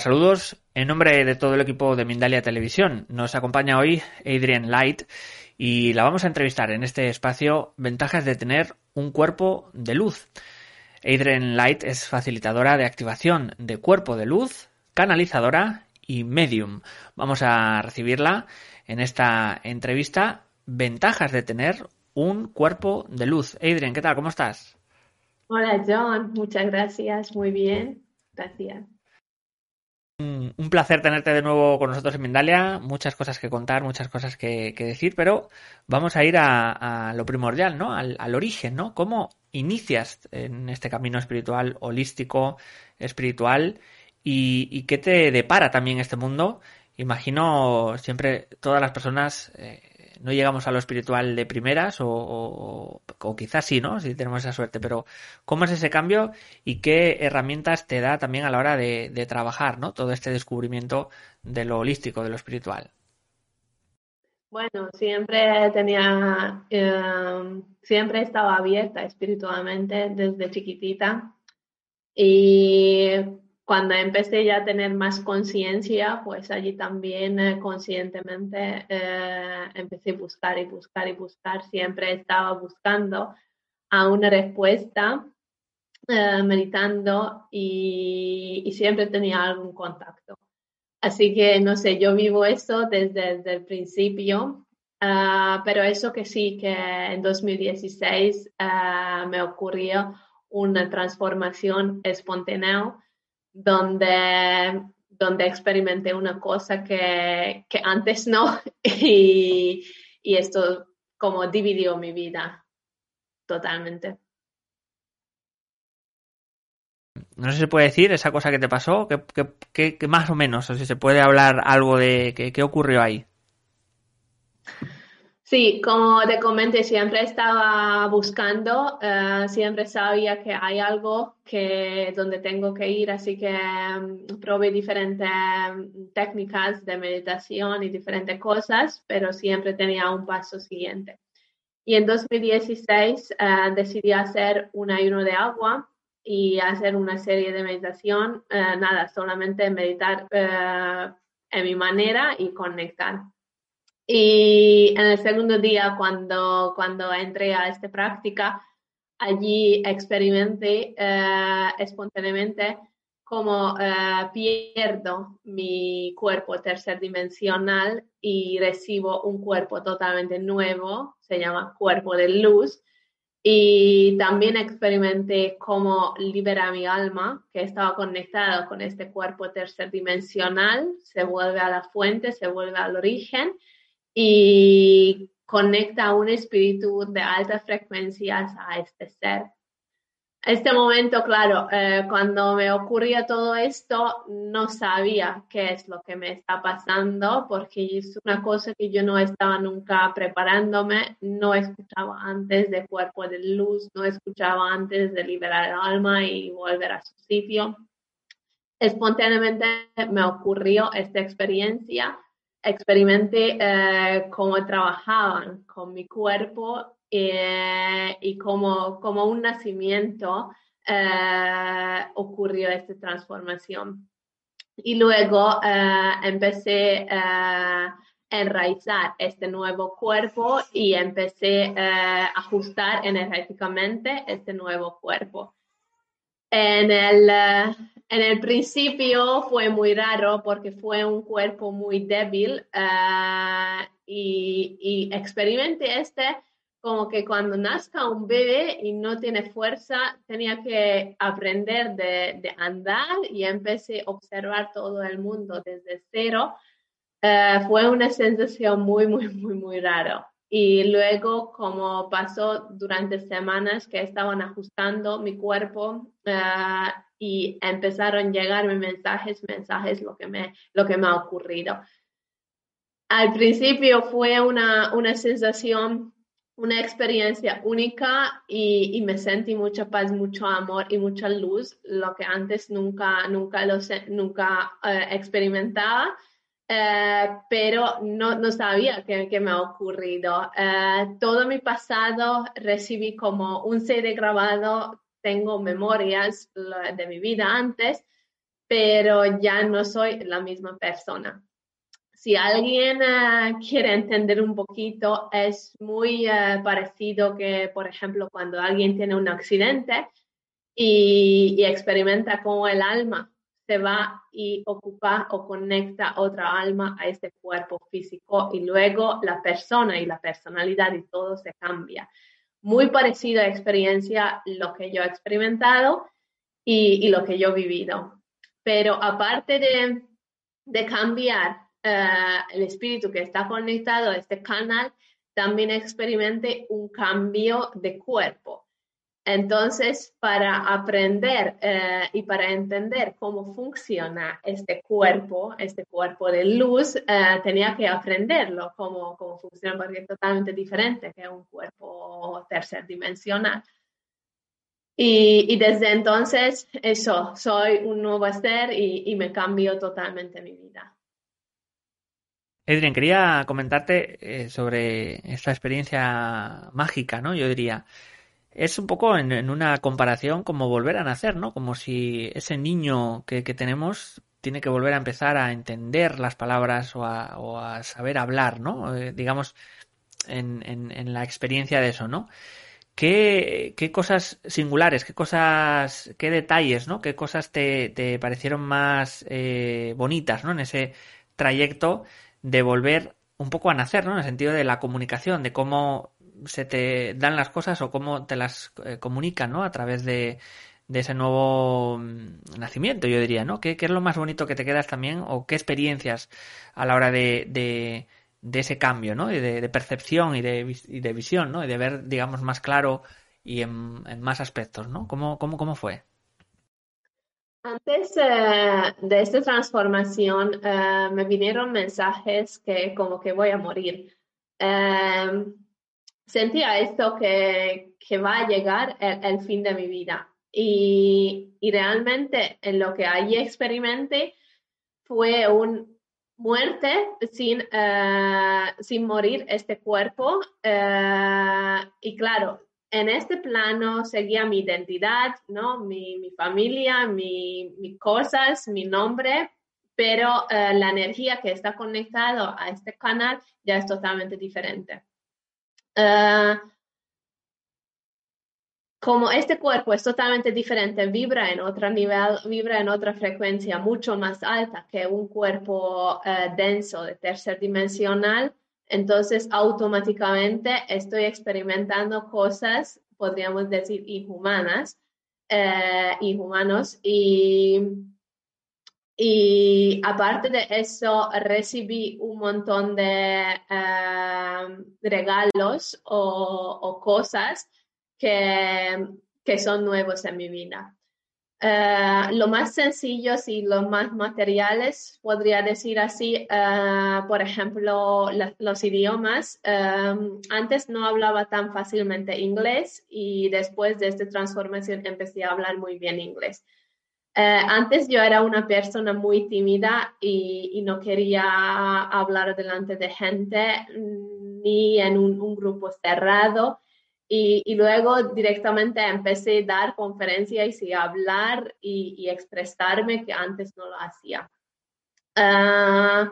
Saludos. En nombre de todo el equipo de Mindalia Televisión, nos acompaña hoy Adrian Light y la vamos a entrevistar en este espacio Ventajas de tener un cuerpo de luz. Adrian Light es facilitadora de activación de cuerpo de luz, canalizadora y medium. Vamos a recibirla en esta entrevista. Ventajas de tener un cuerpo de luz. Adrian, ¿qué tal? ¿Cómo estás? Hola, John. Muchas gracias. Muy bien. Gracias. Un placer tenerte de nuevo con nosotros en Mindalia. Muchas cosas que contar, muchas cosas que, decir, pero vamos a ir a, lo primordial, ¿no? Al, origen, ¿no? ¿Cómo inicias en este camino espiritual, holístico, espiritual? Y, qué te depara también este mundo? Imagino siempre todas las personas eh, no llegamos a lo espiritual de primeras o, quizás sí, ¿no? Si tenemos esa suerte, pero ¿cómo es ese cambio y qué herramientas te da también a la hora de, trabajar, ¿no? Todo este descubrimiento de lo holístico, de lo espiritual. Bueno, siempre tenía, eh, siempre estaba abierta espiritualmente desde chiquitita y cuando empecé ya a tener más conciencia, pues allí también eh, conscientemente eh, empecé a buscar y buscar y buscar. Siempre estaba buscando a una respuesta, eh, meditando y, siempre tenía algún contacto. Así que, no sé, yo vivo eso desde, el principio, ah, pero eso que sí, que en 2016 ah, me ocurrió una transformación espontánea donde, donde experimenté una cosa que, antes no y, esto como dividió mi vida totalmente. No sé si se puede decir esa cosa que te pasó, que, más o menos, o si se puede hablar algo de qué ocurrió ahí. Sí, como te comenté, siempre estaba buscando, eh, siempre sabía que hay algo que donde tengo que ir, así que um, probé diferentes técnicas de meditación y diferentes cosas, pero siempre tenía un paso siguiente. Y en 2016 eh, decidí hacer un ayuno de agua y hacer una serie de meditación, eh, nada, solamente meditar en mi manera y conectar. Y en el segundo día, cuando, cuando entré a esta práctica, allí experimenté eh, espontáneamente cómo eh, pierdo mi cuerpo tercerdimensional y recibo un cuerpo totalmente nuevo, se llama cuerpo de luz. Y también experimenté cómo libera mi alma, que estaba conectado con este cuerpo tercerdimensional, se vuelve a la fuente, se vuelve al origen y conecta un espíritu de altas frecuencias a este ser. Este momento, claro, eh, cuando me ocurría todo esto, no sabía qué es lo que me está pasando, porque es una cosa que yo no estaba nunca preparándome, no escuchaba antes de cuerpo de luz, no escuchaba antes de liberar el alma y volver a su sitio. Espontáneamente me ocurrió esta experiencia experimenté eh, cómo trabajaban con mi cuerpo eh, y cómo, como un nacimiento eh, ocurrió esta transformación. Y luego empecé a enraizar este nuevo cuerpo y empecé a ajustar energéticamente este nuevo cuerpo. En el, en el principio fue muy raro porque fue un cuerpo muy débil uh, y, y, experimenté este como que cuando nazca un bebé y no tiene fuerza, tenía que aprender de, andar y empecé a observar todo el mundo desde cero. Uh, fue una sensación muy, muy, muy, muy raro. Y luego, como pasó durante semanas que estaban ajustando mi cuerpo uh, y empezaron a llegarme mensajes, mensajes, lo que me, lo que me ha ocurrido. Al principio fue una, una sensación, una experiencia única y, y, me sentí mucha paz, mucho amor y mucha luz, lo que antes nunca, nunca, lo, nunca uh, experimentaba. Uh, pero no, no sabía qué, qué, me ha ocurrido. Uh, todo mi pasado recibí como un CD grabado tengo memorias de mi vida antes, pero ya no soy la misma persona. Si alguien eh, quiere entender un poquito, es muy eh, parecido que, por ejemplo, cuando alguien tiene un accidente y, y experimenta como el alma se va y ocupa o conecta otra alma a este cuerpo físico y luego la persona y la personalidad y todo se cambia. Muy parecida experiencia lo que yo he experimentado y, lo que yo he vivido. Pero aparte de, de cambiar eh, el espíritu que está conectado a este canal, también experimente un cambio de cuerpo. Entonces, para aprender eh, y para entender cómo funciona este cuerpo, este cuerpo de luz, eh, tenía que aprenderlo, cómo, cómo funciona, porque es totalmente diferente que un cuerpo tercer dimensional. Y, desde entonces, eso, soy un nuevo ser y, me cambió totalmente mi vida. Edrien, quería comentarte eh, sobre esta experiencia mágica, ¿no? Yo diría, es un poco en, una comparación como volver a nacer, ¿no? Como si ese niño que, tenemos tiene que volver a empezar a entender las palabras o a, saber hablar, ¿no? Eh, digamos, en, en, la experiencia de eso, ¿no? ¿Qué, ¿Qué, cosas singulares, qué cosas, qué detalles, ¿no? ¿Qué cosas te, te parecieron más eh, bonitas, ¿no? En ese trayecto de volver un poco a nacer, ¿no? En el sentido de la comunicación, de cómo se te dan las cosas o cómo te las eh, comunican, ¿no? A través de, ese nuevo mm, nacimiento, yo diría, ¿no? ¿Qué, es lo más bonito que te quedas también o qué experiencias a la hora de, de, ese cambio, ¿no? De, percepción y de, de visión, ¿no? Y de ver, digamos, más claro y en, más aspectos, ¿no? ¿Cómo, cómo, cómo fue? Antes eh, de esta transformación eh, me vinieron mensajes que como que voy a morir sentía esto que, que va a llegar el, fin de mi vida. Y, y, realmente en lo que allí experimenté fue un muerte sin, uh, sin morir este cuerpo. Uh, y claro, en este plano seguía mi identidad, ¿no? mi, mi familia, mis mi cosas, mi nombre, pero uh, la energía que está conectada a este canal ya es totalmente diferente. Eh, como este cuerpo es totalmente diferente, vibra en otro nivel, vibra en otra frecuencia mucho más alta que un cuerpo eh, denso de tercer dimensional, entonces automáticamente estoy experimentando cosas, podríamos decir, inhumanas, eh, inhumanos y y aparte de eso, recibí un montón de eh, regalos o, cosas que, que, son nuevos en mi vida. Eh, lo más sencillos y los más materiales, podría decir así, eh, por ejemplo, los idiomas. antes no hablaba tan fácilmente inglés y después de esta transformación empecé a hablar muy bien inglés. Eh, antes yo era una persona muy tímida y, no quería hablar delante de gente ni en un, grupo cerrado. Y, luego directamente empecé a dar conferencias y a hablar y, expresarme que antes no lo hacía. Ah,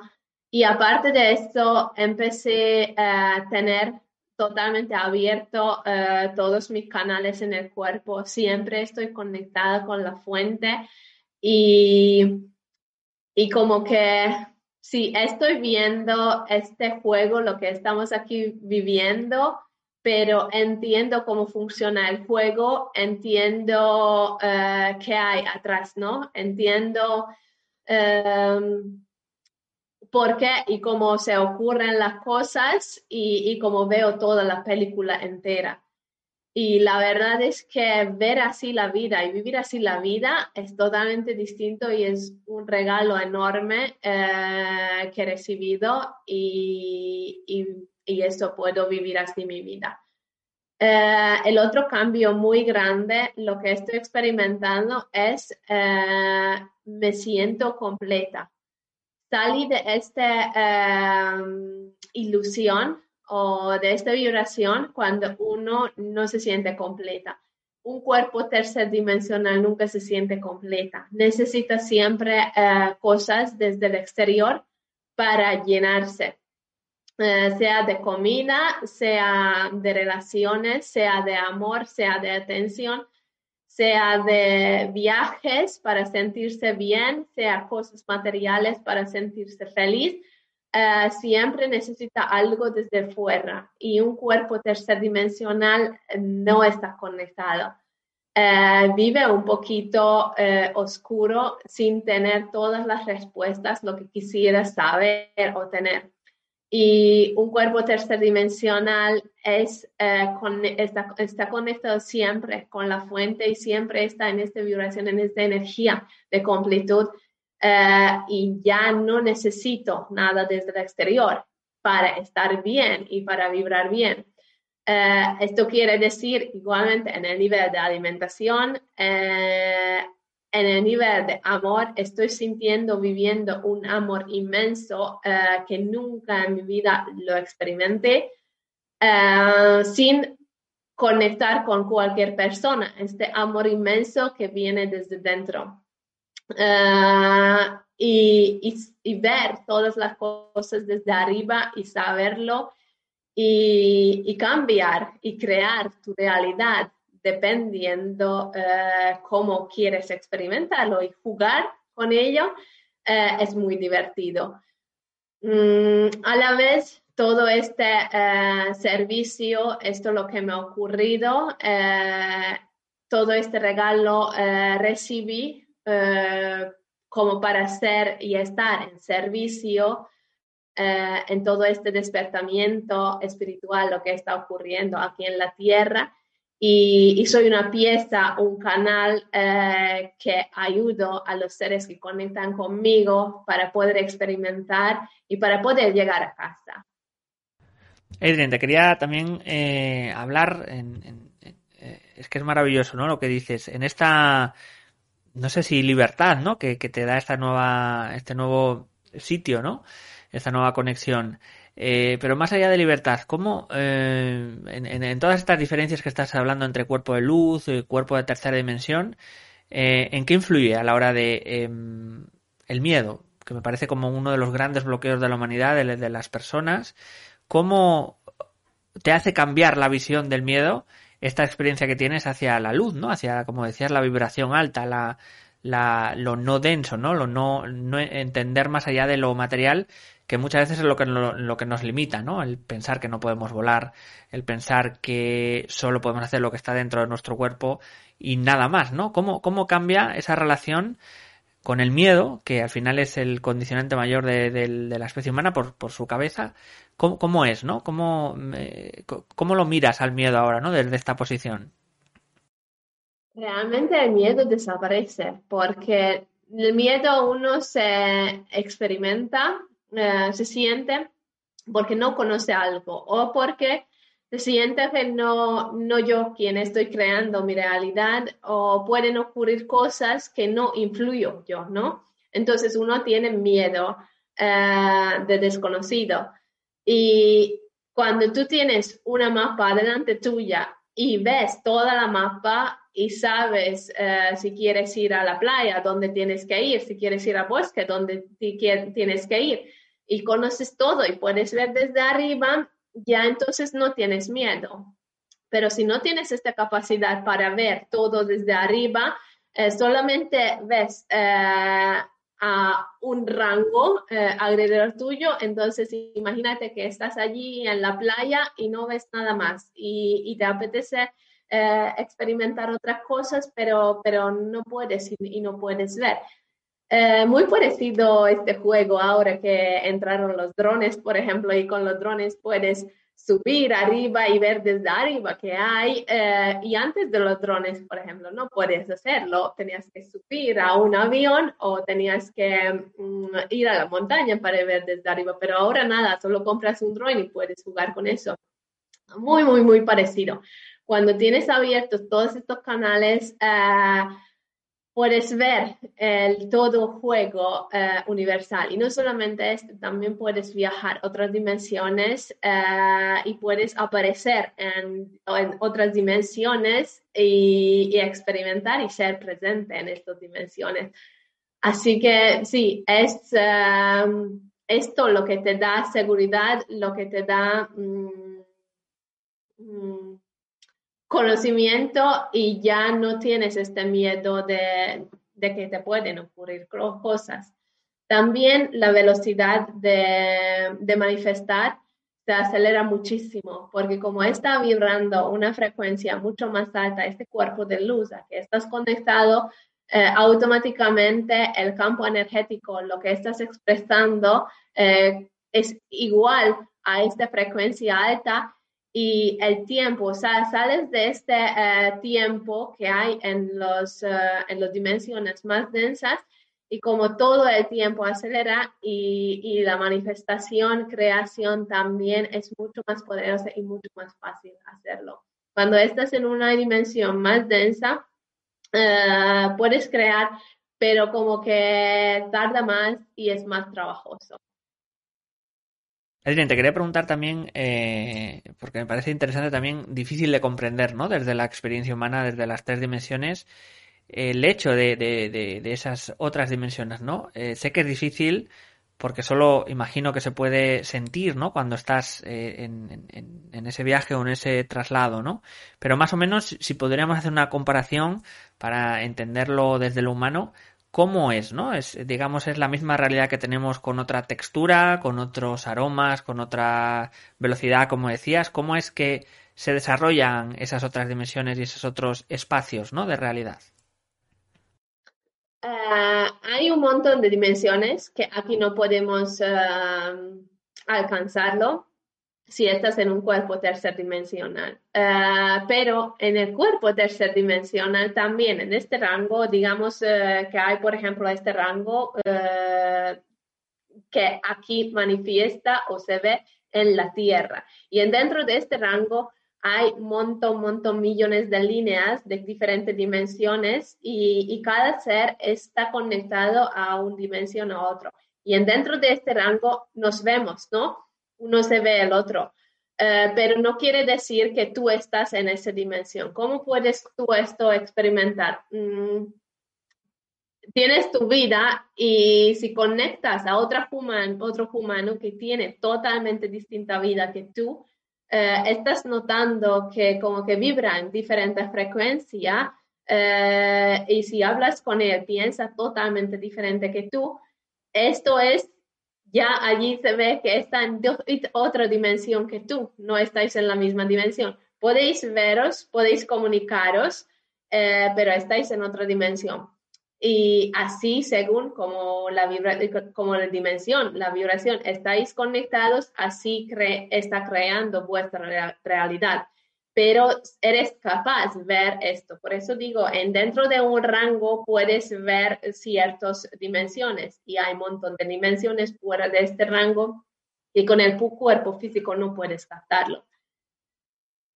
y aparte de eso, empecé a tener totalmente abierto eh, todos mis canales en el cuerpo, siempre estoy conectada con la fuente y, y como que sí, estoy viendo este juego, lo que estamos aquí viviendo, pero entiendo cómo funciona el juego, entiendo eh, qué hay atrás, ¿no? Entiendo... Em, por qué y cómo se ocurren las cosas y, y cómo veo toda la película entera. Y la verdad es que ver así la vida y vivir así la vida es totalmente distinto y es un regalo enorme eh, que he recibido y, y, eso puedo vivir así mi vida. Eh, el otro cambio muy grande, lo que estoy experimentando es eh, me siento completa salí de esta em, ilusión o de esta vibración cuando uno no se siente completa. un cuerpo tercerdimensional nunca se siente completa. Necesita siempre eh, cosas desde el exterior para llenarse, eh, sea de comida, sea de relaciones, sea de amor, sea de atención, sea de viajes para sentirse bien, sea cosas materiales para sentirse feliz eh, siempre necesita algo desde fuera y un cuerpo tercerdimensional no está conectado. Eh, vive un poquito eh, oscuro sin tener todas las respuestas, lo que quisiera saber o tener. Y un cuerpo tercerdimensional es, está, está, conectado siempre con la fuente y siempre está en esta vibración, en esta energía de completud eh, y ya no necesito nada desde el exterior para estar bien y para vibrar bien. Eh, esto quiere decir igualmente en el nivel de alimentación, eh, en el nivel de amor, estoy sintiendo, viviendo un amor inmenso que nunca en mi vida lo experimenté sin conectar con cualquier persona, este amor inmenso que viene desde dentro. Ah, y, ver todas las cosas desde arriba y saberlo y, cambiar y crear tu realidad dependiendo uh, cómo quieres experimentarlo y jugar con ello eh, es muy divertido. Mm, a la vez, todo este eh, servicio, esto es lo que me ha ocurrido, todo este regalo recibí eh, como para ser y estar en servicio eh, en todo este despertamiento espiritual, lo que está ocurriendo aquí en la tierra. Y, soy una pieza, un canal eh, que ayudo a los seres que conectan conmigo para poder experimentar y para poder llegar a casa. Adrián, te quería también hablar, es que es maravilloso, ¿no? Lo que dices, en esta no sé si libertad, ¿no? Que, te da esta nueva, este nuevo sitio, ¿no? Esta nueva conexión. Eh, pero más allá de libertad, ¿cómo eh, en, todas estas diferencias que estás hablando entre cuerpo de luz, y cuerpo de tercera dimensión, eh, ¿en qué influye a la hora de em, el miedo? Que me parece como uno de los grandes bloqueos de la humanidad, de, de las personas. ¿Cómo te hace cambiar la visión del miedo esta experiencia que tienes hacia la luz, ¿no? Hacia, como decías, la vibración alta, la, la, lo no denso, ¿no? Lo no, no entender más allá de lo material, que muchas veces es lo que, lo, que nos limita, ¿no? El pensar que no podemos volar, el pensar que solo podemos hacer lo que está dentro de nuestro cuerpo y nada más, ¿no? ¿Cómo, cómo cambia esa relación con el miedo, que al final es el condicionante mayor de, de la especie humana por, por su cabeza, ¿Cómo, es, no? ¿Cómo, ¿Cómo lo miras al miedo ahora, no? Desde esta posición. Realmente el miedo desaparece porque el miedo uno se experimenta, eh, se siente porque no conoce algo o porque se siente que no, no yo quien estoy creando mi realidad o pueden ocurrir cosas que no influyo yo, ¿no? Entonces uno tiene miedo eh, de desconocido. Y cuando tú tienes una mapa delante tuya y ves toda la mapa y sabes eh, si quieres ir a la playa, dónde tienes que ir, si quieres ir al bosque, dónde tienes que ir, y conoces todo y puedes ver desde arriba, ya entonces no tienes miedo. Pero si no tienes esta capacidad para ver todo desde arriba, eh, solamente ves eh, a un rango eh, tuyo, entonces imagínate que estás allí en la playa y no ves nada más y, te apetece eh, experimentar otras cosas, pero, pero no puedes y, no puedes ver. Eh, muy parecido este juego ahora que entraron los drones, por ejemplo, y con los drones puedes subir arriba y ver desde arriba que hay. Eh, y antes de los drones, por ejemplo, no puedes hacerlo. Tenías que subir a un avión o tenías que mm, ir a la montaña para ver desde arriba. Pero ahora nada, solo compras un drone y puedes jugar con eso. Muy, muy, muy parecido. Cuando tienes abiertos todos estos canales, eh, puedes ver el todo juego eh, universal. Y no solamente esto, también puedes viajar a otras dimensiones eh, y puedes aparecer en, otras dimensiones y, experimentar y ser presente en estas dimensiones. Así que sí, es um, esto lo que te da seguridad, lo que te da... Mm, mm, conocimiento y ya no tienes este miedo de, que te pueden ocurrir cosas. También la velocidad de, manifestar se acelera muchísimo, porque como está vibrando una frecuencia mucho más alta, este cuerpo de luz a que estás conectado, eh, automáticamente el campo energético, lo que estás expresando, eh, es igual a esta frecuencia alta y el tiempo, o sea, sales de este eh, tiempo que hay en, los, en las dimensiones más densas y como todo el tiempo acelera y, y, la manifestación, creación también es mucho más poderosa y mucho más fácil hacerlo. Cuando estás en una dimensión más densa, eh, puedes crear, pero como que tarda más y es más trabajoso. Adrián, te quería preguntar también, eh, porque me parece interesante también, difícil de comprender, ¿no? Desde la experiencia humana, desde las tres dimensiones, el hecho de, de, de, esas otras dimensiones, ¿no? Eh, sé que es difícil porque solo imagino que se puede sentir, ¿no? Cuando estás eh, en, en, en, ese viaje o en ese traslado, ¿no? Pero más o menos, si podríamos hacer una comparación para entenderlo desde lo humano, cómo es, ¿no? Es, digamos, es la misma realidad que tenemos con otra textura, con otros aromas, con otra velocidad, como decías. ¿Cómo es que se desarrollan esas otras dimensiones y esos otros espacios, ¿no? De realidad. Ah, hay un montón de dimensiones que aquí no podemos ah, alcanzarlo si estás en un cuerpo tercerdimensional. Uh, pero en el cuerpo tercerdimensional también, en este rango, digamos uh, que hay, por ejemplo, este rango uh, que aquí manifiesta o se ve en la Tierra. Y en dentro de este rango hay montón, montón, millones de líneas de diferentes dimensiones y, y, cada ser está conectado a una dimensión a otro. Y en dentro de este rango nos vemos, ¿no? Uno se ve el otro. Eh, pero no quiere decir que tú estás en esa dimensión. ¿Cómo puedes tú esto experimentar? Mm, tienes tu vida y si conectas a otro humano que tiene totalmente distinta vida que tú, eh, estás notando que como que vibra en diferentes frecuencias eh, y si hablas con él, piensa totalmente diferente que tú. Esto es ya allí se ve que está en otra dimensión que tú, no estáis en la misma dimensión. Podéis veros, podéis comunicaros, eh, pero estáis en otra dimensión. Y así, según como la, vibra como la dimensión, la vibración, estáis conectados, así está creando vuestra realidad pero eres capaz de ver esto. Por eso digo, en dentro de un rango puedes ver ciertas dimensiones y hay un montón de dimensiones fuera de este rango y con el cuerpo físico no puedes captarlo.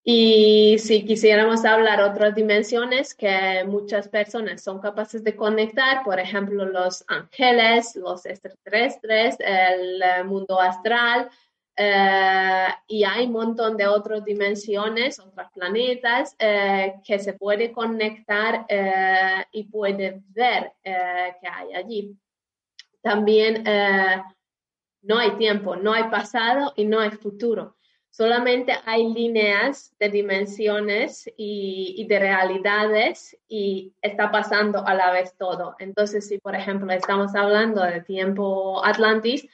Y si quisiéramos hablar otras dimensiones que muchas personas son capaces de conectar, por ejemplo, los ángeles, los extraterrestres, el mundo astral, eh, y hay un montón de otras dimensiones, otros planetas eh, que se puede conectar eh, y puede ver que hay allí. También no hay tiempo, no hay pasado y no hay futuro. Solamente hay líneas de dimensiones y, y de realidades y está pasando a la vez todo. Entonces, si por ejemplo estamos hablando de tiempo Atlantis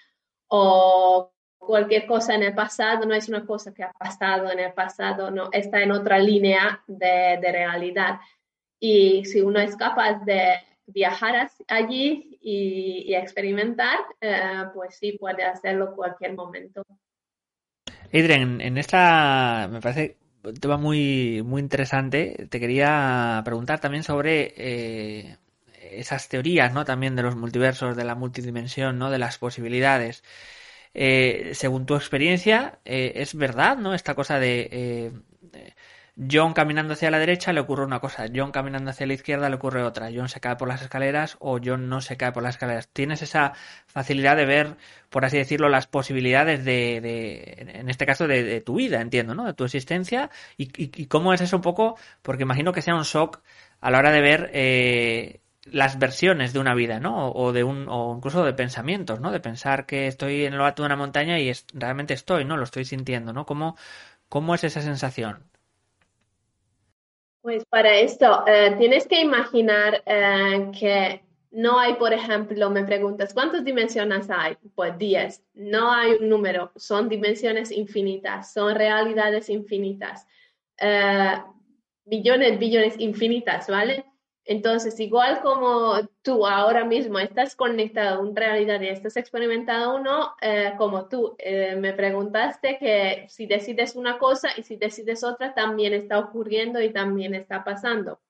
o cualquier cosa en el pasado no es una cosa que ha pasado en el pasado, no está en otra línea de, realidad. Y si uno es capaz de viajar allí y, experimentar, eh, pues sí puede hacerlo cualquier momento. Adrian, en esta me parece un tema muy, muy interesante. Te quería preguntar también sobre eh, esas teorías, ¿no? También de los multiversos, de la multidimensión, ¿no? De las posibilidades. Eh, según tu experiencia, eh, es verdad, ¿no? Esta cosa de, eh, John caminando hacia la derecha le ocurre una cosa, John caminando hacia la izquierda le ocurre otra, John se cae por las escaleras o John no se cae por las escaleras. Tienes esa facilidad de ver, por así decirlo, las posibilidades de, de en este caso, de, tu vida, entiendo, ¿no? De tu existencia y, y, cómo es eso un poco, porque imagino que sea un shock a la hora de ver eh, las versiones de una vida, ¿no? O, de un, o incluso de pensamientos, ¿no? De pensar que estoy en lo alto de una montaña y realmente estoy, ¿no? Lo estoy sintiendo, ¿no? ¿Cómo, cómo es esa sensación? Pues para esto, eh, tienes que imaginar eh, que no hay, por ejemplo, me preguntas, ¿cuántas dimensiones hay? Pues 10. No hay un número, son dimensiones infinitas, son realidades infinitas. Eh, billones, billones infinitas, ¿vale? Entonces, igual como tú ahora mismo estás conectado a una realidad y estás experimentando uno, eh, como tú eh, me preguntaste que si decides una cosa y si decides otra, también está ocurriendo y también está pasando.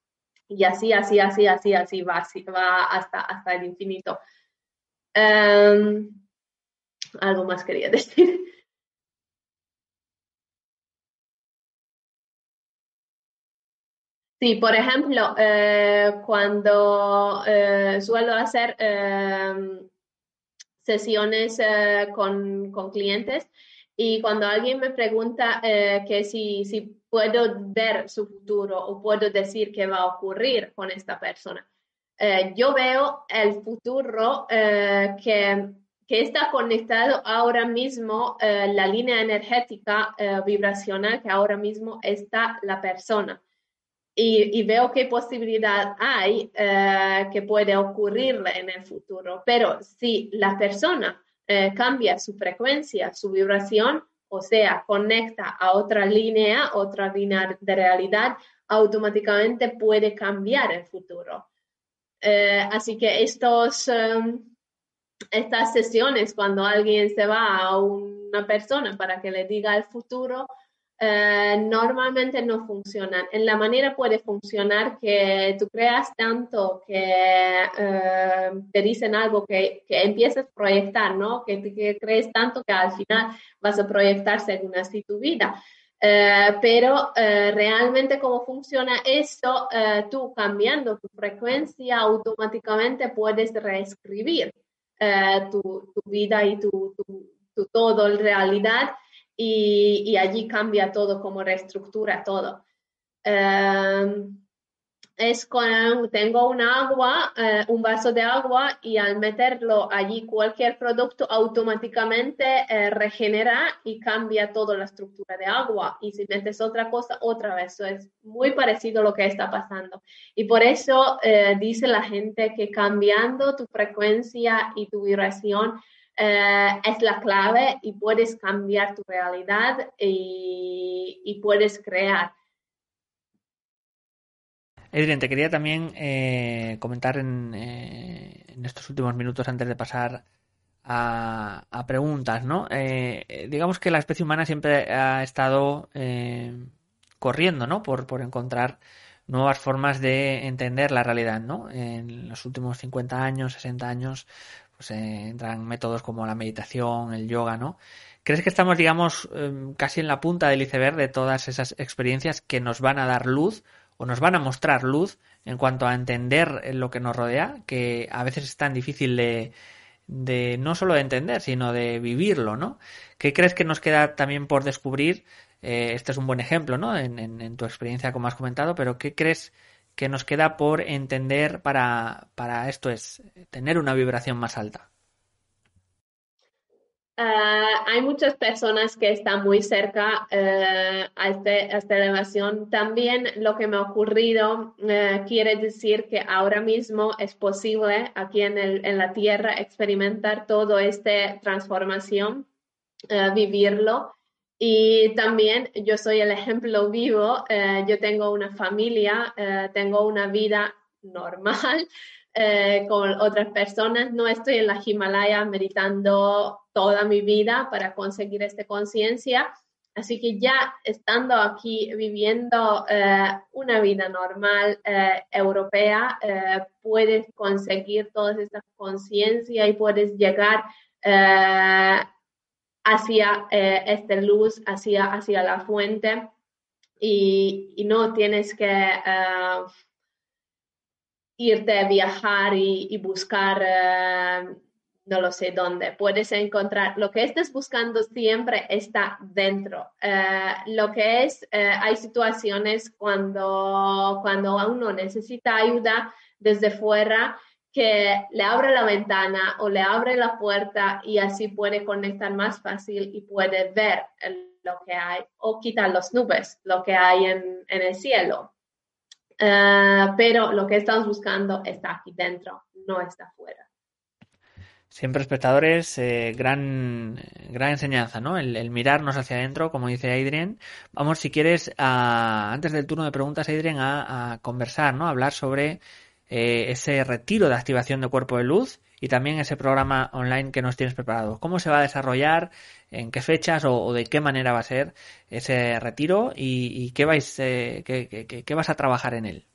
Y así, así, así, así, así va, va hasta, hasta el infinito. Em, algo más quería decir. Sí, por ejemplo, eh, cuando eh, suelo hacer em, sesiones eh, con, clientes y cuando alguien me pregunta que si, si puedo ver su futuro o puedo decir qué va a ocurrir con esta persona, yo veo el futuro que, que, está conectado ahora mismo, la línea energética vibracional que ahora mismo está la persona y, veo qué posibilidad hay eh, que puede ocurrirle en el futuro. Pero si la persona eh, cambia su frecuencia, su vibración, o sea, conecta a otra línea, otra línea de realidad, automáticamente puede cambiar el futuro. Eh, así que estos, em, estas sesiones, cuando alguien se va a una persona para que le diga el futuro, eh, normalmente no funcionan. En la manera puede funcionar que tú creas tanto que eh, te dicen algo que, que empieces a proyectar, ¿no? Que, crees tanto que al final vas a proyectar según así tu vida. Eh, pero realmente cómo funciona esto, tú cambiando tu frecuencia automáticamente puedes reescribir tu, tu, vida y tu, tu, tu todo en realidad y, allí cambia todo, como reestructura todo. Em, es con, tengo un agua, eh, un vaso de agua y al meterlo allí cualquier producto automáticamente eh, regenera y cambia toda la estructura de agua. Y si metes otra cosa, otra vez. Eso es muy parecido a lo que está pasando. Y por eso eh, dice la gente que cambiando tu frecuencia y tu vibración, eh, es la clave y puedes cambiar tu realidad y, puedes crear. Edwin, te quería también eh, comentar en, eh, en, estos últimos minutos antes de pasar a, preguntas, ¿no? digamos que la especie humana siempre ha estado corriendo, ¿no? Por, por encontrar nuevas formas de entender la realidad, ¿no? En los últimos 50 años, 60 años, pues eh, entran métodos como la meditación, el yoga, ¿no? ¿Crees que estamos, digamos, em, casi en la punta del iceberg de todas esas experiencias que nos van a dar luz o nos van a mostrar luz en cuanto a entender lo que nos rodea, que a veces es tan difícil de, de no solo de entender, sino de vivirlo, ¿no? ¿Qué crees que nos queda también por descubrir? Eh, este es un buen ejemplo, ¿no? En, en, tu experiencia, como has comentado, pero ¿qué crees que nos queda por entender para, para esto es tener una vibración más alta? Ah, hay muchas personas que están muy cerca eh, a, este, esta elevación. También lo que me ha ocurrido eh, quiere decir que ahora mismo es posible aquí en, el, en la Tierra experimentar toda esta transformación, eh, vivirlo. Y también yo soy el ejemplo vivo, eh, yo tengo una familia, eh, tengo una vida normal eh, con otras personas, no estoy en la Himalaya meditando toda mi vida para conseguir esta conciencia, así que ya estando aquí viviendo una vida normal europea, puedes conseguir toda esta conciencia y puedes llegar hacia eh, esta luz, hacia, la fuente y, no tienes que uh, irte a viajar y, buscar, uh, no lo sé dónde. Puedes encontrar lo que estés buscando siempre está dentro. Lo que es, hay situaciones cuando, cuando uno necesita ayuda desde fuera que le abre la ventana o le abre la puerta y así puede conectar más fácil y puede ver lo que hay o quitar las nubes, lo que hay en, el cielo. Eh, pero lo que estamos buscando está aquí dentro, no está afuera. Siempre espectadores, eh, gran, gran enseñanza, ¿no? El, mirarnos hacia adentro, como dice Adrien. Vamos, si quieres, antes del turno de preguntas, Adrien, a, a conversar, ¿no? A hablar sobre eh, ese retiro de activación de cuerpo de luz y también ese programa online que nos tienes preparado. ¿Cómo se va a desarrollar? ¿En qué fechas o, de qué manera va a ser ese retiro? ¿Y, qué, vais, eh, qué, vas a trabajar en él?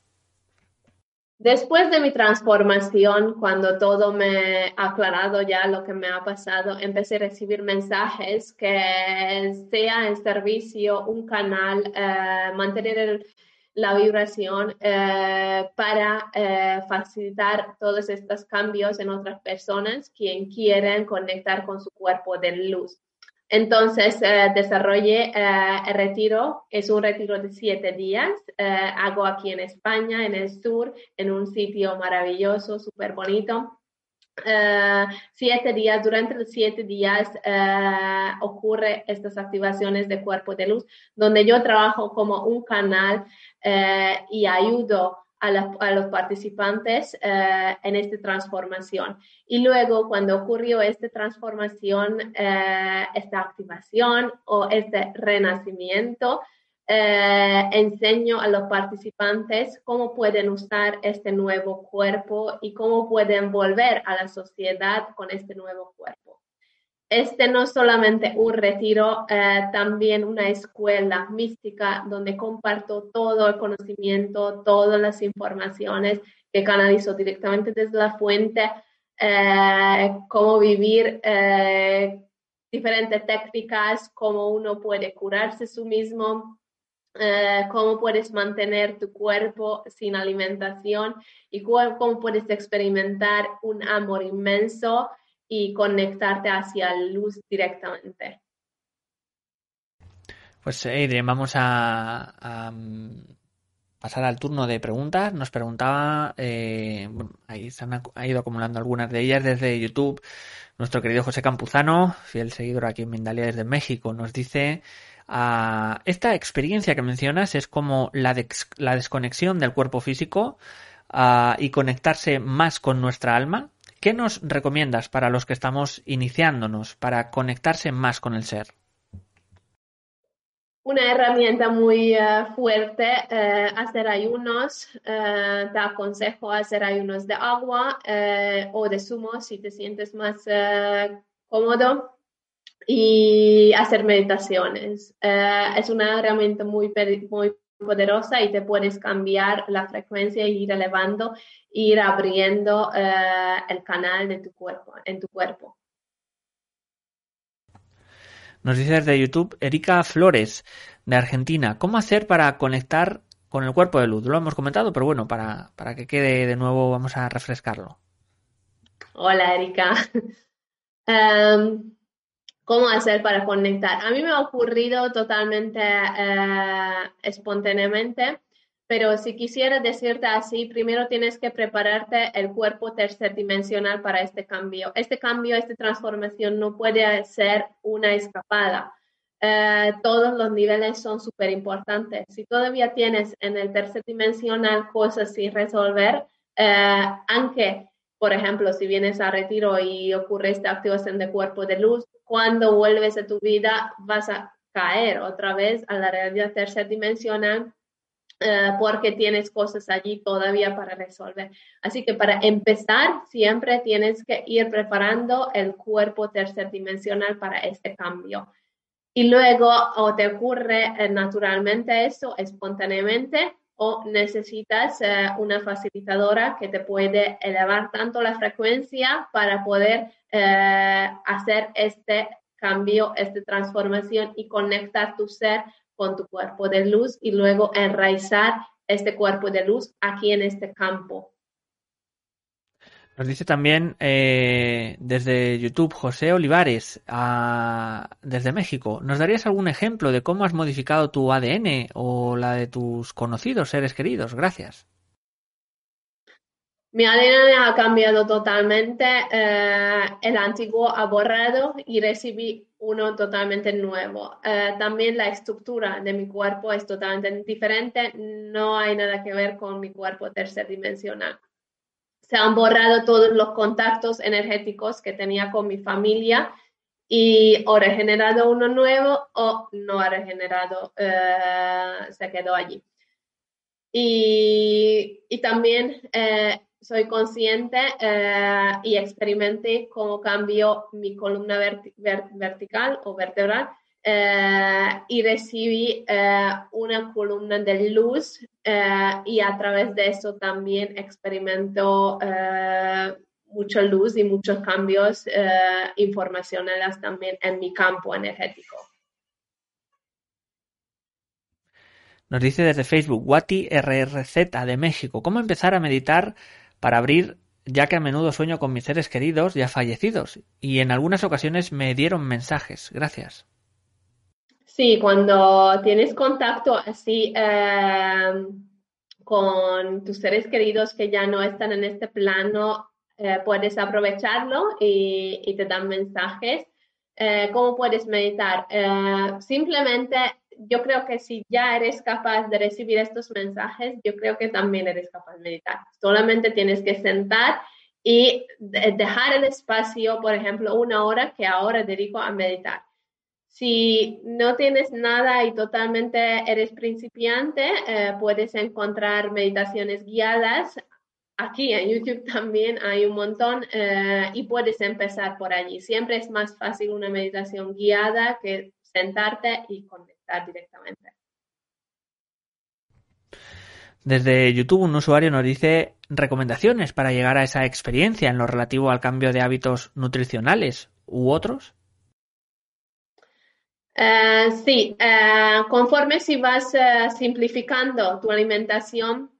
Después de mi transformación, cuando todo me ha aclarado ya lo que me ha pasado, empecé a recibir mensajes que sea en servicio un canal, eh, mantener el, la vibración eh, para eh, facilitar todos estos cambios en otras personas quien quieren conectar con su cuerpo de luz. Entonces, eh, desarrollé el retiro, es un retiro de siete días, hago aquí en España, en el sur, en un sitio maravilloso, súper bonito. Siete días, durante los siete días ocurre estas activaciones de cuerpo de luz, donde yo trabajo como un canal eh, y ayudo a, los participantes eh, en esta transformación. Y luego, cuando ocurrió esta transformación, eh, esta activación o este renacimiento, enseño a los participantes cómo pueden usar este nuevo cuerpo y cómo pueden volver a la sociedad con este nuevo cuerpo. Este no es solamente un retiro, eh, también una escuela mística donde comparto todo el conocimiento, todas las informaciones que canalizo directamente desde la fuente, eh, cómo vivir eh, diferentes técnicas, cómo uno puede curarse su mismo, cómo puedes mantener tu cuerpo sin alimentación y cómo puedes experimentar un amor inmenso y conectarte hacia la luz directamente. Pues Adrian, vamos a, mm, pasar al turno de preguntas. Nos preguntaba, eh, ahí se han ha ido acumulando algunas de ellas desde YouTube. Nuestro querido José Campuzano, fiel seguidor aquí en Mindalia desde México, nos dice, ah, esta experiencia que mencionas es como la, la desconexión del cuerpo físico ah, y conectarse más con nuestra alma. ¿Qué nos recomiendas para los que estamos iniciándonos, para conectarse más con el ser? Una herramienta muy eh, fuerte, eh, hacer ayunos. Eh, te aconsejo hacer ayunos de agua o de zumo si te sientes más cómodo y hacer meditaciones. es una herramienta muy, muy poderosa y te puedes cambiar la frecuencia e ir elevando, ir abriendo eh, el canal de tu cuerpo, en tu cuerpo. Nos dice desde YouTube Erika Flores, de Argentina, ¿cómo hacer para conectar con el cuerpo de luz? Lo hemos comentado, pero bueno, para, para que quede de nuevo, vamos a refrescarlo. Hola, Erika. Em, ¿Cómo hacer para conectar? A mí me ha ocurrido totalmente eh, espontáneamente, pero si quisiera decirte así, primero tienes que prepararte el cuerpo tercerdimensional para este cambio. Este cambio, esta transformación no puede ser una escapada. Eh, todos los niveles son súper importantes. Si todavía tienes en el tercer dimensional cosas sin resolver, eh, aunque, por ejemplo, si vienes a retiro y ocurre esta activación de cuerpo de luz, cuando vuelves a tu vida vas a caer otra vez a la realidad tercera dimensional eh, porque tienes cosas allí todavía para resolver. Así que para empezar, siempre tienes que ir preparando el cuerpo tercer-dimensional para este cambio. Y luego o te ocurre eh, naturalmente eso, espontáneamente, o necesitas eh, una facilitadora que te puede elevar tanto la frecuencia para poder eh, hacer este cambio, esta transformación y conectar tu ser con tu cuerpo de luz y luego enraizar este cuerpo de luz aquí en este campo. Nos dice también eh, desde YouTube José Olivares, desde México. ¿Nos darías algún ejemplo de cómo has modificado tu ADN o la de tus conocidos seres queridos? Gracias. Mi ADN ha cambiado totalmente. Eh, el antiguo ha borrado y recibí uno totalmente nuevo. Eh, también la estructura de mi cuerpo es totalmente diferente. No hay nada que ver con mi cuerpo tercerdimensional se han borrado todos los contactos energéticos que tenía con mi familia y o regenerado uno nuevo o no ha regenerado, eh, se quedó allí. Y, también eh, soy consciente eh, y experimenté cómo cambió mi columna vertical o vertebral y recibí eh, una columna de luz eh, y a través de eso también experimento mucha luz y muchos cambios informacionales también en mi campo energético. Nos dice desde Facebook Wati RRZ de México, ¿cómo empezar a meditar para abrir ya que a menudo sueño con mis seres queridos ya fallecidos y en algunas ocasiones me dieron mensajes. Gracias. Sí, cuando tienes contacto así em, con tus seres queridos que ya no están en este plano, eh, puedes aprovecharlo y, te dan mensajes. Eh, ¿Cómo puedes meditar? Eh, simplemente, yo creo que si ya eres capaz de recibir estos mensajes, yo creo que también eres capaz de meditar. Solamente tienes que sentar y dejar el espacio, por ejemplo, una hora que ahora dedico a meditar si no tienes nada y totalmente eres principiante, eh, puedes encontrar meditaciones guiadas. Aquí en YouTube también hay un montón eh, y puedes empezar por allí. Siempre es más fácil una meditación guiada que sentarte y conectar directamente. Desde YouTube un usuario nos dice recomendaciones para llegar a esa experiencia en lo relativo al cambio de hábitos nutricionales u otros. Eh, sí, eh, conforme si vas eh, simplificando tu alimentación,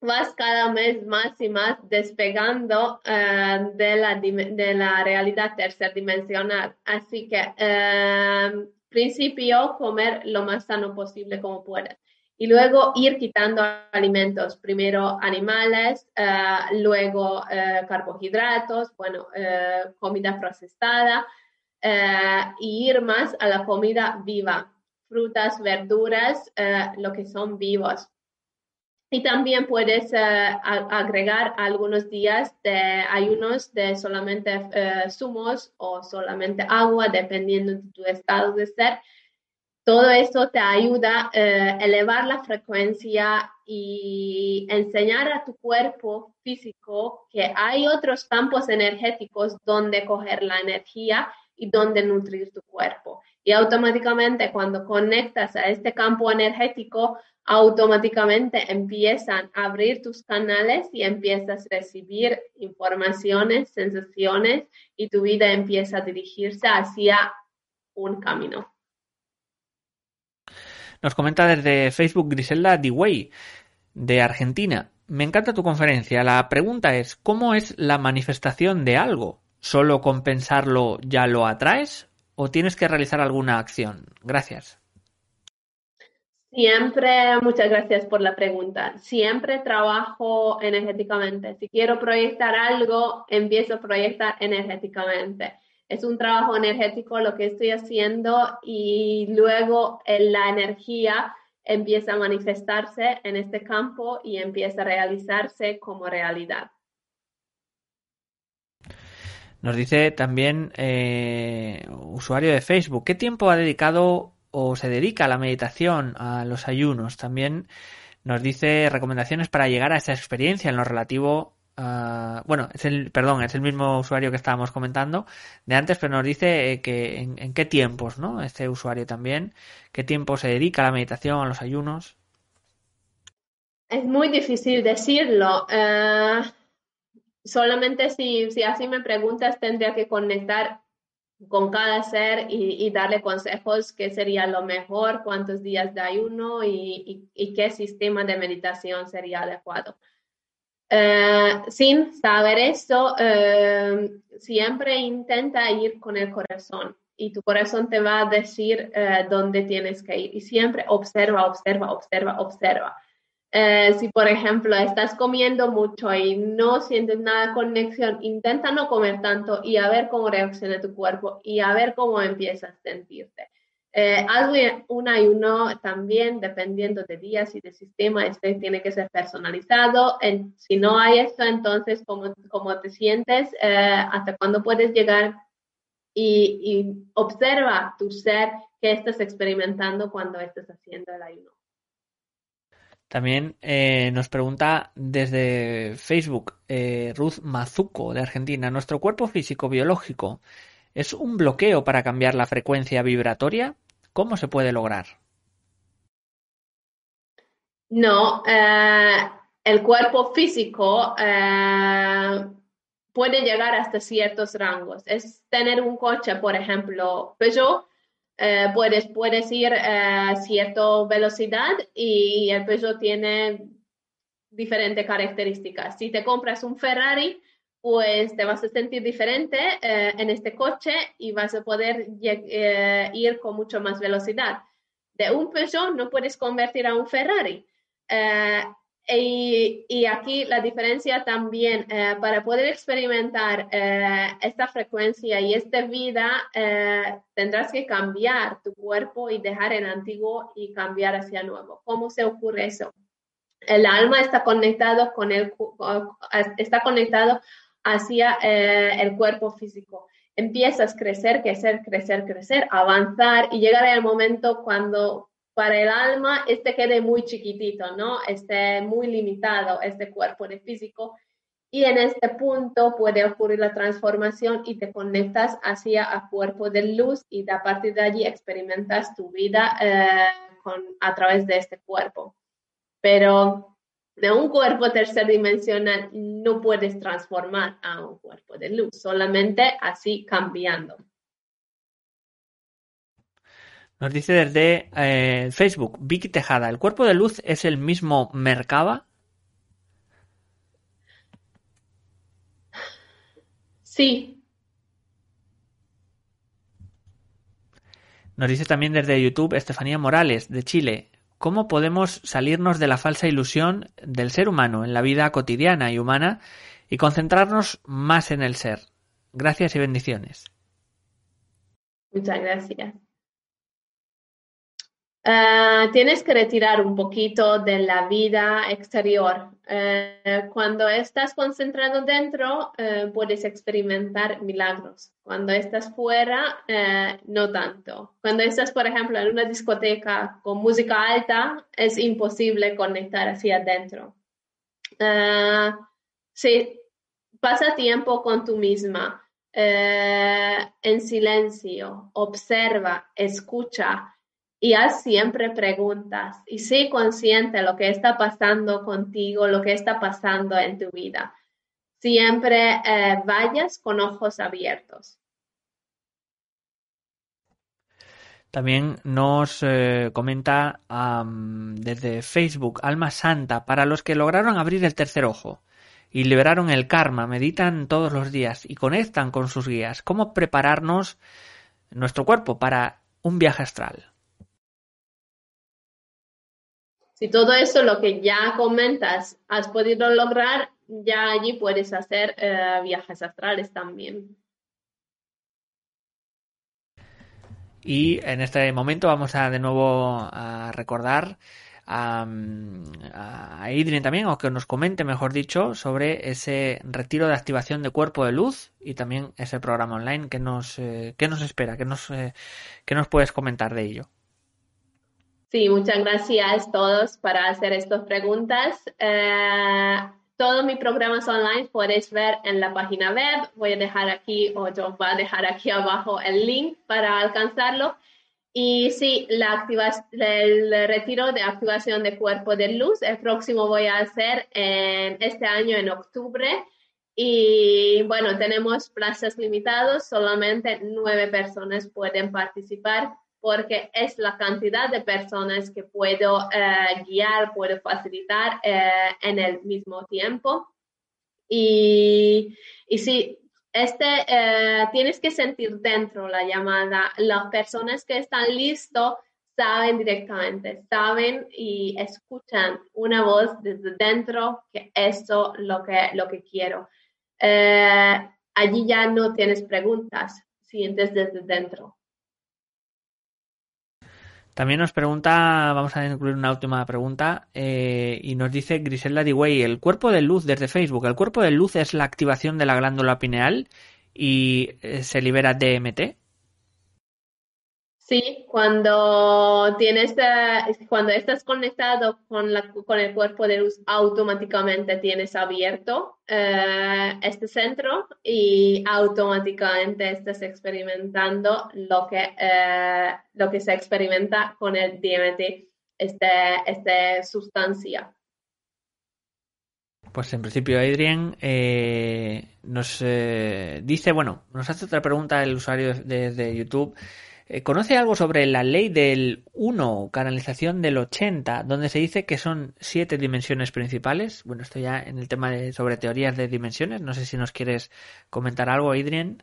vas cada vez más y más despegando de, la, de la realidad tercerdimensional. Así que, principio, comer lo más sano posible como puedas. Y luego ir quitando alimentos, primero animales, luego carbohidratos, bueno, comida procesada, eh, y ir más a la comida viva, frutas, verduras, eh, lo que son vivos. Y también puedes eh, agregar algunos días de ayunos de solamente zumos o solamente agua, dependiendo de tu estado de ser. Todo esto te ayuda a elevar la frecuencia y enseñar a tu cuerpo físico que hay otros campos energéticos donde coger la energía y dónde nutrir tu cuerpo. Y automáticamente cuando conectas a este campo energético, automáticamente empiezan a abrir tus canales y empiezas a recibir informaciones, sensaciones y tu vida empieza a dirigirse hacia un camino. Nos comenta desde Facebook Griselda Dewey de Argentina. Me encanta tu conferencia. La pregunta es, ¿cómo es la manifestación de algo? ¿Solo con pensarlo ya lo atraes o tienes que realizar alguna acción? Gracias. Siempre, muchas gracias por la pregunta. Siempre trabajo energéticamente. Si quiero proyectar algo, empiezo a proyectar energéticamente. Es un trabajo energético lo que estoy haciendo y luego la energía empieza a manifestarse en este campo y empieza a realizarse como realidad. Nos dice también eh, usuario de Facebook, ¿qué tiempo ha dedicado o se dedica a la meditación, a los ayunos? También nos dice recomendaciones para llegar a esa experiencia en lo relativo bueno, es el, perdón, es el mismo usuario que estábamos comentando de antes, pero nos dice eh, que en, qué tiempos, ¿no? Este usuario también, qué tiempo se dedica a la meditación, a los ayunos. Es muy difícil decirlo. Eh, solamente si, si así me preguntas, tendría que conectar con cada ser y, darle consejos qué sería lo mejor, cuántos días de ayuno y, qué sistema de meditación sería adecuado. Eh, sin saber esto, eh, siempre intenta ir con el corazón y tu corazón te va a decir eh, dónde tienes que ir y siempre observa, observa, observa, observa. Eh, si, por ejemplo, estás comiendo mucho y no sientes nada de conexión, intenta no comer tanto y a ver cómo reacciona tu cuerpo y a ver cómo empiezas a sentirte. Eh, algo, un ayuno también, dependiendo de días y de sistema, este tiene que ser personalizado. si no hay esto, entonces, ¿cómo, cómo te sientes? Eh, ¿Hasta cuándo puedes llegar? Y, y observa tu ser que estás experimentando cuando estás haciendo el ayuno. También eh, nos pregunta desde Facebook eh, Ruth Mazuco de Argentina, ¿nuestro cuerpo físico biológico es un bloqueo para cambiar la frecuencia vibratoria? ¿Cómo se puede lograr? No, eh, el cuerpo físico puede llegar hasta ciertos rangos. Es tener un coche, por ejemplo, Peugeot eh, puedes, puedes ir a eh, cierta velocidad y el Peugeot tiene diferentes características. Si te compras un Ferrari, pues te vas a sentir diferente eh, en este coche y vas a poder ir con mucho más velocidad. De un Peugeot no puedes convertir a un Ferrari. Y, aquí la diferencia también, eh, para poder experimentar eh, esta frecuencia y esta vida, eh, tendrás que cambiar tu cuerpo y dejar el antiguo y cambiar hacia nuevo. ¿Cómo se ocurre eso? El alma está conectado con el, está conectado hacia el cuerpo físico. Empiezas a crecer, crecer, crecer, crecer, avanzar y llegar el momento cuando para el alma este quede muy chiquitito, ¿no? Esté muy limitado este cuerpo de físico. Y en este punto puede ocurrir la transformación y te conectas hacia el cuerpo de luz y a partir de allí experimentas tu vida eh, con, a través de este cuerpo. Pero de un cuerpo tercerdimensional no puedes transformar a un cuerpo de luz, solamente así cambiando. Nos dice desde eh, Facebook, Vicky Tejada, ¿el cuerpo de luz es el mismo Merkaba? Sí. Nos dice también desde YouTube Estefanía Morales, de Chile, ¿cómo podemos salirnos de la falsa ilusión del ser humano en la vida cotidiana y humana y concentrarnos más en el ser? Gracias y bendiciones. Muchas gracias. Eh, tienes que retirar un poquito de la vida exterior. Eh, cuando estás concentrado dentro, eh, puedes experimentar milagros. Cuando estás fuera, no tanto. Cuando estás, por ejemplo, en una discoteca con música alta, es imposible conectar hacia adentro. sí, pasa tiempo con tú misma. en silencio, observa, escucha, y haz siempre preguntas y sé consciente de lo que está pasando contigo, lo que está pasando en tu vida. Siempre eh, vayas con ojos abiertos. También nos eh, comenta desde Facebook Alma Santa, para los que lograron abrir el tercer ojo y liberaron el karma, meditan todos los días y conectan con sus guías. ¿Cómo prepararnos nuestro cuerpo para un viaje astral? Si todo eso, lo que ya comentas, has podido lograr, ya allí puedes hacer eh, viajes astrales también. Y en este momento vamos a de nuevo a recordar a, a Idrin también, o que nos comente, mejor dicho, sobre ese retiro de activación de cuerpo de luz y también ese programa online que nos, eh, que nos espera, que nos, eh, que nos puedes comentar de ello. Sí, muchas gracias a todos para hacer estas preguntas. Eh, todos mis programas online puedes ver en la página web. Voy a dejar aquí, o yo voy a dejar aquí abajo el link para alcanzarlo. Y sí, la el retiro de activación de cuerpo de luz, el próximo voy a hacer en este año en octubre Y bueno, tenemos plazas limitadas, solamente nueve personas pueden participar porque es la cantidad de personas que puedo eh, guiar, puedo facilitar eh, en el mismo tiempo. Y, y sí, este, eh, tienes que sentir dentro la llamada. Las personas que están listos saben directamente, saben y escuchan una voz desde dentro que eso lo que lo que quiero. allí ya no tienes preguntas, sientes desde dentro. También nos pregunta, vamos a incluir una última pregunta, eh, y nos dice Griselda Dewey, el cuerpo de luz desde Facebook, ¿el cuerpo de luz es la activación de la glándula pineal y eh, se libera DMT? Sí, cuando tienes, cuando estás conectado con, la, con el cuerpo de luz, automáticamente tienes abierto eh, este centro y automáticamente estás experimentando lo que, eh, lo que se experimenta con el DMT, este, esta sustancia. Pues en principio Adrian eh, nos dice, bueno, nos hace otra pregunta el usuario desde YouTube. Eh, ¿Conoce algo sobre la ley del 1, canalización del 80, donde se dice que son siete dimensiones principales? Bueno, esto ya en el tema de, sobre teorías de dimensiones. No sé si nos quieres comentar algo, Adrian.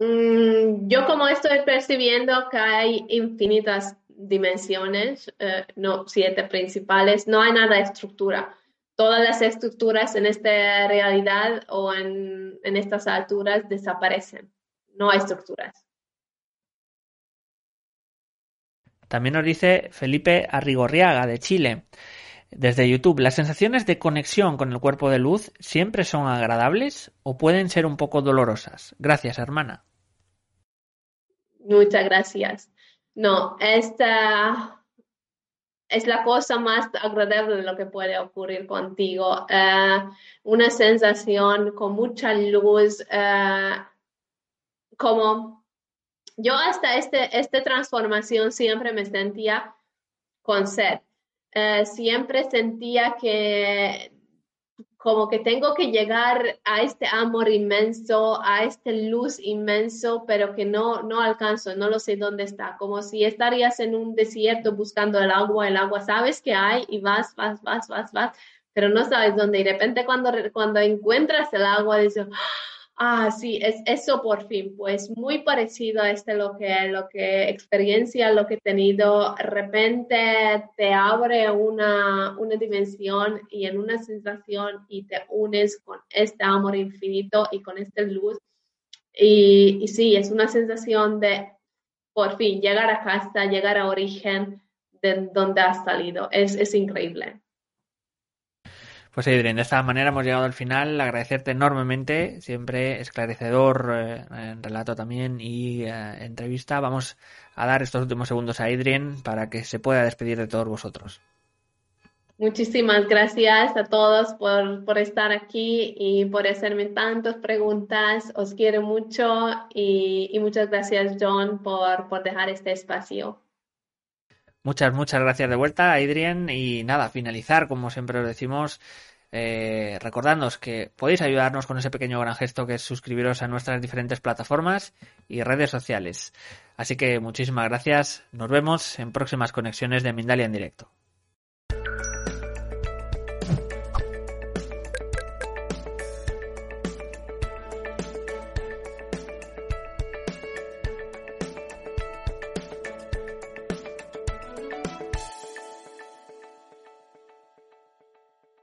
Mm, yo como estoy percibiendo que hay infinitas dimensiones, eh, no siete principales, no hay nada de estructura. Todas las estructuras en esta realidad o en, en estas alturas desaparecen. No hay estructuras. También nos dice Felipe Arrigorriaga de Chile. Desde YouTube, ¿las sensaciones de conexión con el cuerpo de luz siempre son agradables o pueden ser un poco dolorosas? Gracias, hermana. Muchas gracias. No, esta es la cosa más agradable de lo que puede ocurrir contigo. Eh, una sensación con mucha luz, eh, como yo hasta este, esta transformación siempre me sentía con sed. Eh, siempre sentía que como que tengo que llegar a este amor inmenso, a esta luz inmenso, pero que no, no alcanzo, no lo sé dónde está. Como si estarías en un desierto buscando el agua, el agua sabes que hay y vas, vas, vas, vas, vas, pero no sabes dónde. Y de repente cuando, cuando encuentras el agua, dices, Ah, sí, es eso por fin, pues muy parecido a este lo que, lo que experiencia, lo que he tenido, de repente te abre una, una dimensión y en una sensación y te unes con este amor infinito y con esta luz. Y, y sí, es una sensación de por fin llegar a casa, llegar a origen de donde has salido. Es, es increíble. Pues Adrián, de esta manera hemos llegado al final. Agradecerte enormemente, siempre esclarecedor eh, en relato también y eh, entrevista. Vamos a dar estos últimos segundos a Adrián para que se pueda despedir de todos vosotros. Muchísimas gracias a todos por, por estar aquí y por hacerme tantas preguntas. Os quiero mucho y, y muchas gracias, John, por, por dejar este espacio. Muchas, muchas gracias de vuelta, Adrián. Y nada, finalizar, como siempre os decimos, eh, que podéis ayudarnos con ese pequeño gran gesto que es suscribiros a nuestras diferentes plataformas y redes sociales. Así que muchísimas gracias. Nos vemos en próximas conexiones de Mindalia en directo.